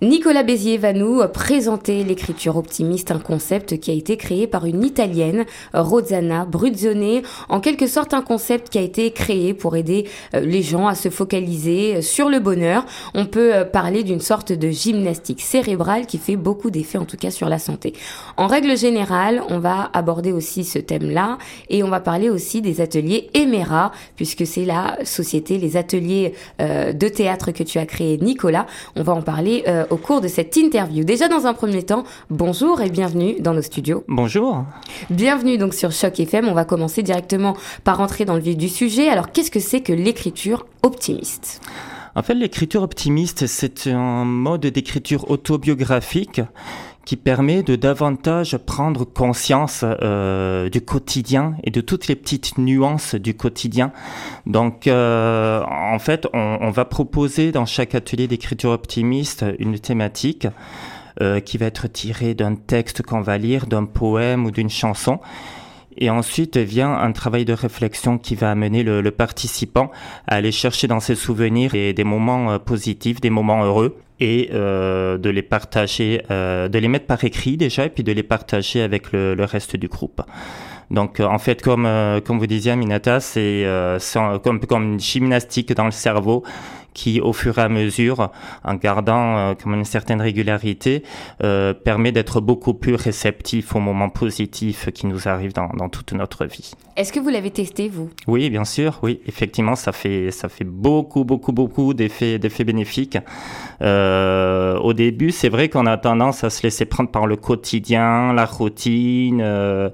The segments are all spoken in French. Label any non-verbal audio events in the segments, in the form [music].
Nicolas Bézier va nous présenter l'écriture optimiste, un concept qui a été créé par une Italienne, Rosanna Bruzzone, en quelque sorte un concept qui a été créé pour aider euh, les gens à se focaliser euh, sur le bonheur. On peut euh, parler d'une sorte de gymnastique cérébrale qui fait beaucoup d'effets en tout cas sur la santé. En règle générale, on va aborder aussi ce thème-là et on va parler aussi des ateliers Emera, puisque c'est la société, les ateliers de théâtre que tu as créé Nicolas. On va en parler au cours de cette interview. Déjà dans un premier temps, bonjour et bienvenue dans nos studios. Bonjour. Bienvenue donc sur Choc FM. On va commencer directement par rentrer dans le vif du sujet. Alors qu'est-ce que c'est que l'écriture optimiste? En fait, l'écriture optimiste, c'est un mode d'écriture autobiographique qui permet de davantage prendre conscience euh, du quotidien et de toutes les petites nuances du quotidien. Donc, euh, en fait, on, va proposer dans chaque atelier d'écriture optimiste une thématique euh, qui va être tirée d'un texte qu'on va lire, d'un poème ou d'une chanson. Et ensuite vient un travail de réflexion qui va amener le, participant à aller chercher dans ses souvenirs des, des moments positifs, des moments heureux et euh, de les partager, euh, de les mettre par écrit déjà, et puis de les partager avec le, le reste du groupe. Donc, euh, en fait, comme euh, comme vous disiez, Minata, c'est euh, comme comme une gymnastique dans le cerveau qui, au fur et à mesure, en gardant comme une certaine régularité, permet d'être beaucoup plus réceptif aux moments positifs qui nous arrivent dans, dans toute notre vie. Est-ce que vous l'avez testé, vous? Oui, bien sûr. Oui, effectivement, ça fait ça fait beaucoup, beaucoup, beaucoup d'effets d'effets bénéfiques. Euh, au début, c'est vrai qu'on a tendance à se laisser prendre par le quotidien, la routine. Euh,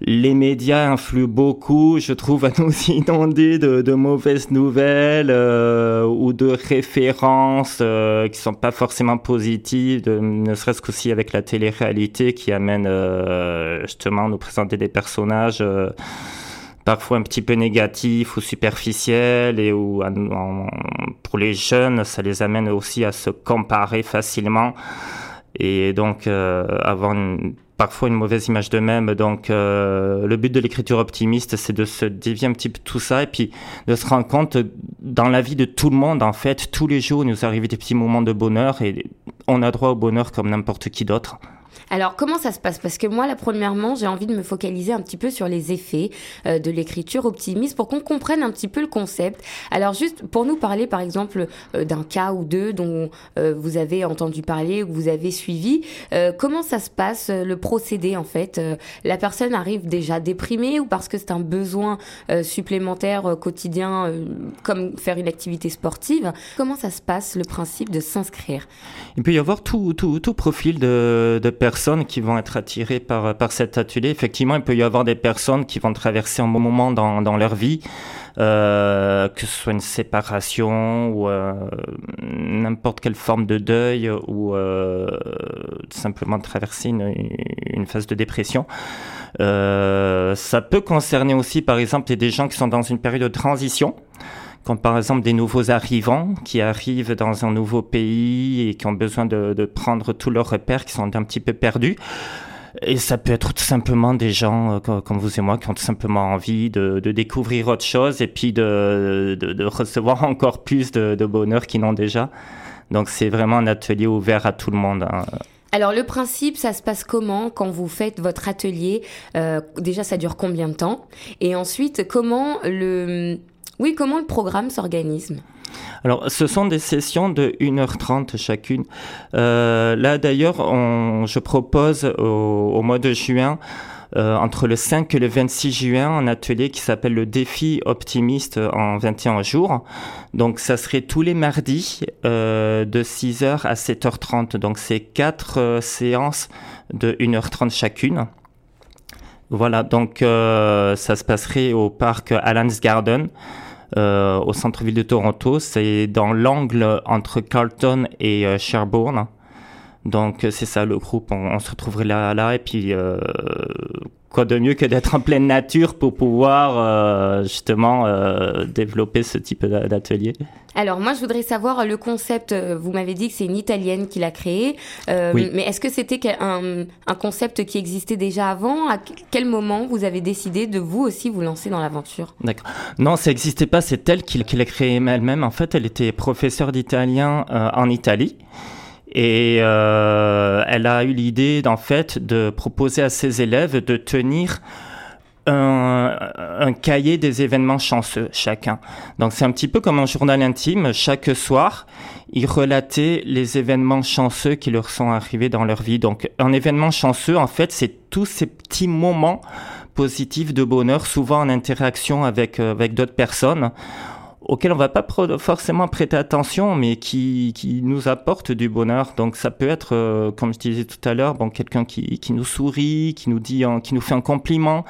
les médias influent beaucoup, je trouve, à nous [laughs] inonder de, de mauvaises nouvelles euh, ou de références euh, qui sont pas forcément positives, ne serait-ce qu'aussi avec la télé-réalité qui amène euh, justement à nous présenter des personnages euh, parfois un petit peu négatifs ou superficiels et où pour les jeunes ça les amène aussi à se comparer facilement et donc euh, avoir une, parfois une mauvaise image d'eux-mêmes. Donc euh, le but de l'écriture optimiste, c'est de se dévier un petit peu tout ça et puis de se rendre compte dans la vie de tout le monde, en fait, tous les jours, il nous arrive des petits moments de bonheur et on a droit au bonheur comme n'importe qui d'autre. Alors comment ça se passe? Parce que moi, là, premièrement, j'ai envie de me focaliser un petit peu sur les effets euh, de l'écriture optimiste pour qu'on comprenne un petit peu le concept. Alors juste pour nous parler, par exemple, euh, d'un cas ou deux dont euh, vous avez entendu parler ou que vous avez suivi, euh, comment ça se passe le procédé en fait? Euh, La personne arrive déjà déprimée ou parce que c'est un besoin euh, supplémentaire euh, quotidien, euh, comme faire une activité sportive? Comment ça se passe le principe de s'inscrire? Il peut y avoir tout, tout, tout profil de, de personnes qui vont être attirées par, par cet atelier. Effectivement, il peut y avoir des personnes qui vont traverser un bon moment dans, dans leur vie, euh, que ce soit une séparation ou euh, n'importe quelle forme de deuil ou euh, simplement traverser une, une phase de dépression. Ça peut concerner aussi, par exemple, des gens qui sont dans une période de transition comme par exemple des nouveaux arrivants qui arrivent dans un nouveau pays et qui ont besoin de, prendre tous leurs repères, qui sont un petit peu perdus. Et ça peut être tout simplement des gens euh, comme vous et moi qui ont tout simplement envie de, découvrir autre chose et puis de, de, recevoir [laughs] encore plus de, de bonheur qu'ils n'ont déjà. Donc c'est vraiment un atelier ouvert à tout le monde. Hein. Alors le principe, ça se passe comment quand vous faites votre atelier? Euh, Déjà, ça dure combien de temps? Et ensuite, comment le oui, comment le programme s'organise? Alors, ce sont des sessions de 1h30 chacune. Euh, là, d'ailleurs, je propose au, mois de juin, euh, entre le 5 et le 26 juin, un atelier qui s'appelle le défi optimiste en 21 jours. Donc, ça serait tous les mardis euh, de 6h à 7h30. Donc, c'est quatre séances de 1h30 chacune. Voilà, donc ça se passerait au parc Allen's Garden euh, au centre-ville de Toronto. C'est dans l'angle entre Carlton et euh, Sherbourne. Donc c'est ça le groupe, on, on, se retrouverait là, là et puis euh, quoi de mieux que d'être en pleine nature pour pouvoir euh, justement euh, développer ce type d'atelier? Alors moi je voudrais savoir le concept, vous m'avez dit que c'est une italienne qui l'a créé, euh, oui. mais est-ce que c'était un, un, concept qui existait déjà avant? À quel moment vous avez décidé de vous aussi vous lancer dans l'aventure? D'accord. Non, ça n'existait pas, c'est elle qui, qui l'a créé elle-même. En fait, elle était professeure d'italien euh, en Italie. Et euh, elle a eu l'idée, en fait, de proposer à ses élèves de tenir un, un, cahier des événements chanceux chacun. Donc c'est un petit peu comme un journal intime. Chaque soir, ils relataient les événements chanceux qui leur sont arrivés dans leur vie. Donc un événement chanceux, en fait, c'est tous ces petits moments positifs de bonheur, souvent en interaction avec, euh, avec d'autres personnes auxquels on va pas forcément prêter attention, mais qui, qui nous apportent du bonheur. Donc ça peut être, euh, comme je disais tout à l'heure, bon, quelqu'un qui, qui nous sourit, qui nous dit, qui nous fait un compliment.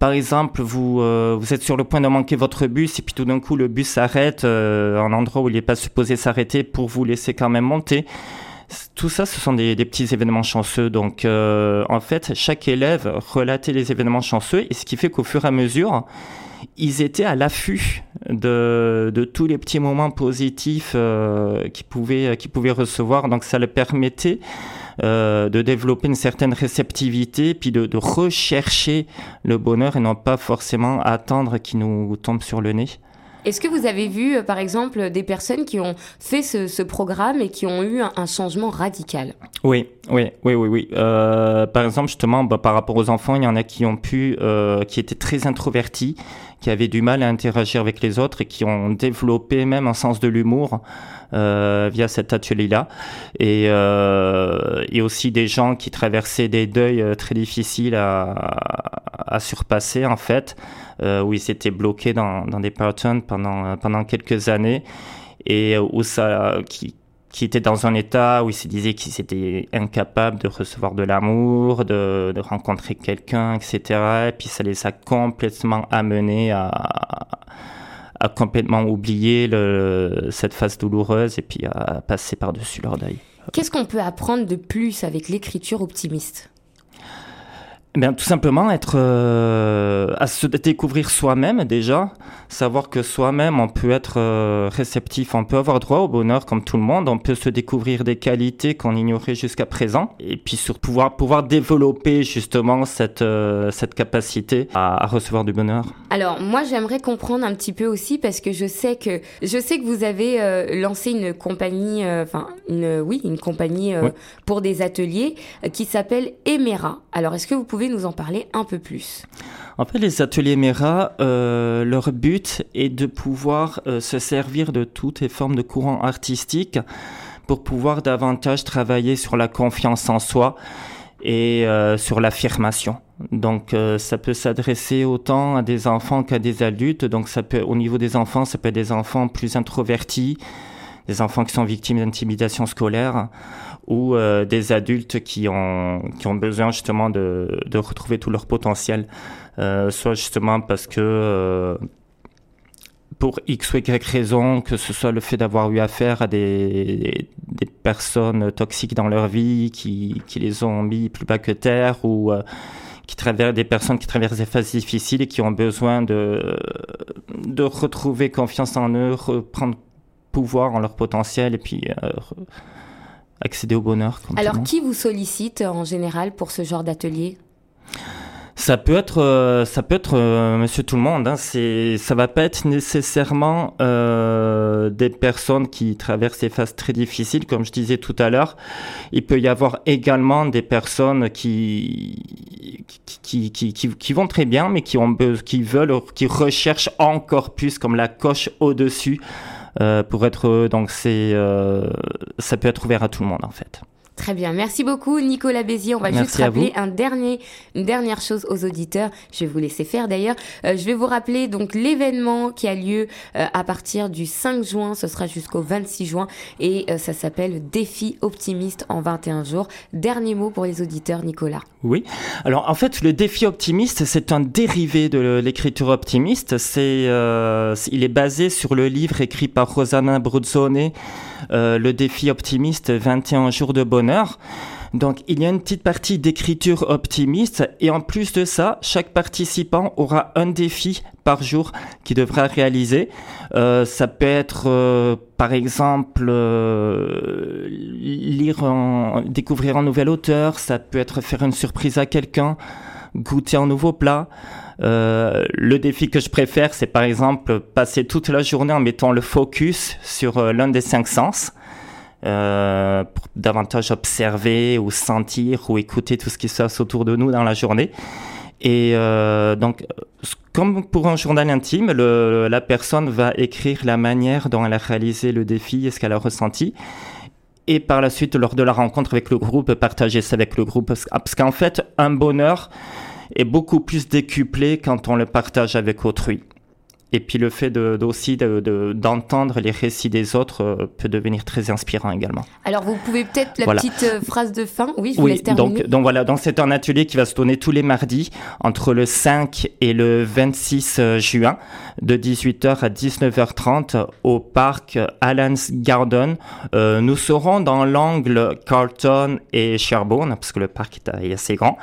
Par exemple, vous, euh, vous êtes sur le point de manquer votre bus et puis tout d'un coup le bus s'arrête euh, un endroit où il n'est pas supposé s'arrêter pour vous laisser quand même monter. Tout ça, ce sont des, petits événements chanceux. Donc, euh, en fait, chaque élève relatait les événements chanceux et ce qui fait qu'au fur et à mesure, ils étaient à l'affût de, tous les petits moments positifs euh, qu'ils pouvaient, recevoir. Donc, ça leur permettait euh, de développer une certaine réceptivité, puis de, rechercher le bonheur et non pas forcément attendre qu'il nous tombe sur le nez. Est-ce que vous avez vu, euh, par exemple, des personnes qui ont fait ce, programme et qui ont eu un, un, changement radical? Oui, oui, oui, oui, oui. Euh, par exemple, justement, bah, par rapport aux enfants, il y en a qui ont pu, euh, qui étaient très introvertis, qui avaient du mal à interagir avec les autres et qui ont développé même un sens de l'humour euh, via cet atelier-là. Et, euh, et aussi des gens qui traversaient des deuils euh, très difficiles à, à surpasser, en fait où ils s'étaient bloqués dans, dans des patterns pendant, pendant quelques années et où ça, qui, qui était dans un état où il se disait qu'ils étaient incapables de recevoir de l'amour, de, de rencontrer quelqu'un, etc. Et puis ça les a complètement amenés à, à complètement oublier le, cette phase douloureuse et puis à passer par-dessus leur deuil. Qu'est-ce qu'on peut apprendre de plus avec l'écriture optimiste? Bien, tout simplement être euh, à se découvrir soi-même déjà, savoir que soi-même on peut être euh, réceptif, on peut avoir droit au bonheur comme tout le monde, on peut se découvrir des qualités qu'on ignorait jusqu'à présent, et puis sur pouvoir pouvoir développer justement cette euh, cette capacité à, à, recevoir du bonheur. Alors moi j'aimerais comprendre un petit peu aussi parce que je sais que je sais que vous avez euh, lancé une compagnie, enfin une oui une compagnie oui. pour des ateliers qui s'appelle Emera. Alors est-ce que vous pouvez nous en parler un peu plus En fait, les ateliers Mera, euh, leur but est de pouvoir euh, se servir de toutes les formes de courants artistiques pour pouvoir davantage travailler sur la confiance en soi et euh, sur l'affirmation. Donc ça peut s'adresser autant à des enfants qu'à des adultes. Donc ça peut au niveau des enfants, ça peut être des enfants plus introvertis, des enfants qui sont victimes d'intimidation scolaire ou euh, des adultes qui ont, qui ont besoin justement de, de retrouver tout leur potentiel, euh, soit justement parce que euh, pour X ou Y raison, que ce soit le fait d'avoir eu affaire à des, des personnes toxiques dans leur vie qui, qui les ont mis plus bas que terre ou qui traversent des personnes qui traversent des phases difficiles et qui ont besoin de, de retrouver confiance en eux, reprendre pouvoir en leur potentiel et puis euh, accéder au bonheur. Alors, qui vous sollicite en général pour ce genre d'atelier? Ça peut être, euh, ça peut être euh, Monsieur tout le monde. Hein. C'est, ça va pas être nécessairement euh, des personnes qui traversent des phases très difficiles, comme je disais tout à l'heure. Il peut y avoir également des personnes qui qui, qui, qui, qui vont très bien, mais qui ont qui veulent, qui recherchent encore plus, comme la coche au dessus. Euh, pour être donc c'est euh, ça peut être ouvert à tout le monde en fait. Très bien, merci beaucoup Nicolas Bézier. On va merci juste rappeler un dernier, une dernière chose aux auditeurs. Je vais vous laisser faire d'ailleurs. Euh, je vais vous rappeler donc l'événement qui a lieu euh, à partir du 5 juin. Ce sera jusqu'au 26 juin et euh, ça s'appelle Défi optimiste en 21 jours. Dernier mot pour les auditeurs, Nicolas. Oui. Alors en fait, le défi optimiste, c'est un dérivé de l'écriture optimiste. C'est, euh, il est basé sur le livre écrit par Rosanna Bruzzone, euh, Le défi optimiste, 21 jours de bonheur. Donc il y a une petite partie d'écriture optimiste et en plus de ça, chaque participant aura un défi par jour qu'il devra réaliser. Euh, ça peut être euh, par exemple lire, découvrir un nouvel auteur, ça peut être faire une surprise à quelqu'un, goûter un nouveau plat. Euh, le défi que je préfère, c'est par exemple passer toute la journée en mettant le focus sur euh, l'un des cinq sens. pour davantage observer ou sentir ou écouter tout ce qui se passe autour de nous dans la journée. Et donc, comme pour un journal intime, la personne va écrire la manière dont elle a réalisé le défi et ce qu'elle a ressenti et par la suite, lors de la rencontre avec le groupe, partager ça avec le groupe. Parce qu'en fait, un bonheur est beaucoup plus décuplé quand on le partage avec autrui. Et puis le fait de, aussi d'entendre les récits des autres euh, peut devenir très inspirant également. Alors vous pouvez peut-être la petite euh, phrase de fin. Oui, je vous laisse terminer. Donc, donc voilà, donc c'est un atelier qui va se tourner tous les mardis entre le 5 et le 26 euh, juin de 18h à 19h30 au parc Allen's Garden. Euh, nous serons dans l'angle Carlton et Sherbourne parce que le parc est assez grand.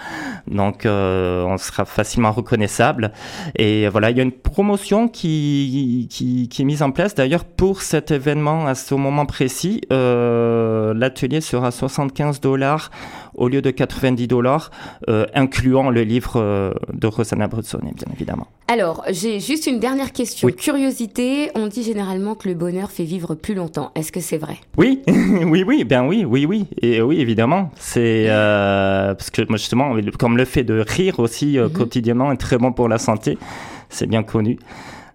Donc euh, on sera facilement reconnaissable. Et voilà, il y a une promotion qui qui, qui, est mise en place. D'ailleurs, pour cet événement, à ce moment précis, euh, l'atelier sera 75 dollars au lieu de 90 dollars, euh, incluant le livre euh, de Rosanna Bruzzone, bien évidemment. Alors, j'ai juste une dernière question. Curiosité, on dit généralement que le bonheur fait vivre plus longtemps. Est-ce que c'est vrai? [laughs] Oui, oui, oui, bien oui, oui, oui, et oui, évidemment. C'est parce que justement, comme le fait de rire aussi mm-hmm. quotidiennement est très bon pour la santé, c'est bien connu.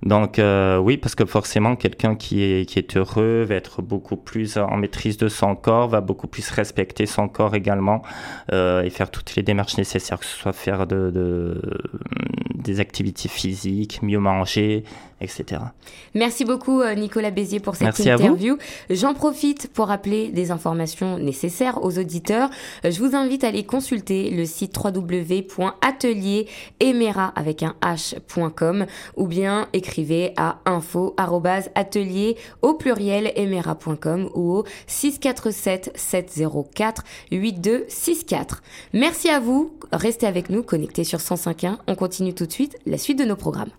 Donc euh, oui, parce que forcément, quelqu'un qui est, qui est heureux va être beaucoup plus en maîtrise de son corps, va beaucoup plus respecter son corps également euh, et faire toutes les démarches nécessaires, que ce soit faire de, de des activités physiques, mieux manger, etc. Merci beaucoup euh, Nicolas Bézier pour cette interview. J'en profite pour rappeler des informations nécessaires aux auditeurs. Euh, je vous invite à aller consulter le site www.atelieremera avec un h.com ou bien écrivez à info atelier au pluriel emera.com ou au 647 704 8264. Merci à vous. Restez avec nous connectés sur 105.1. On continue tout de suite la suite de nos programmes.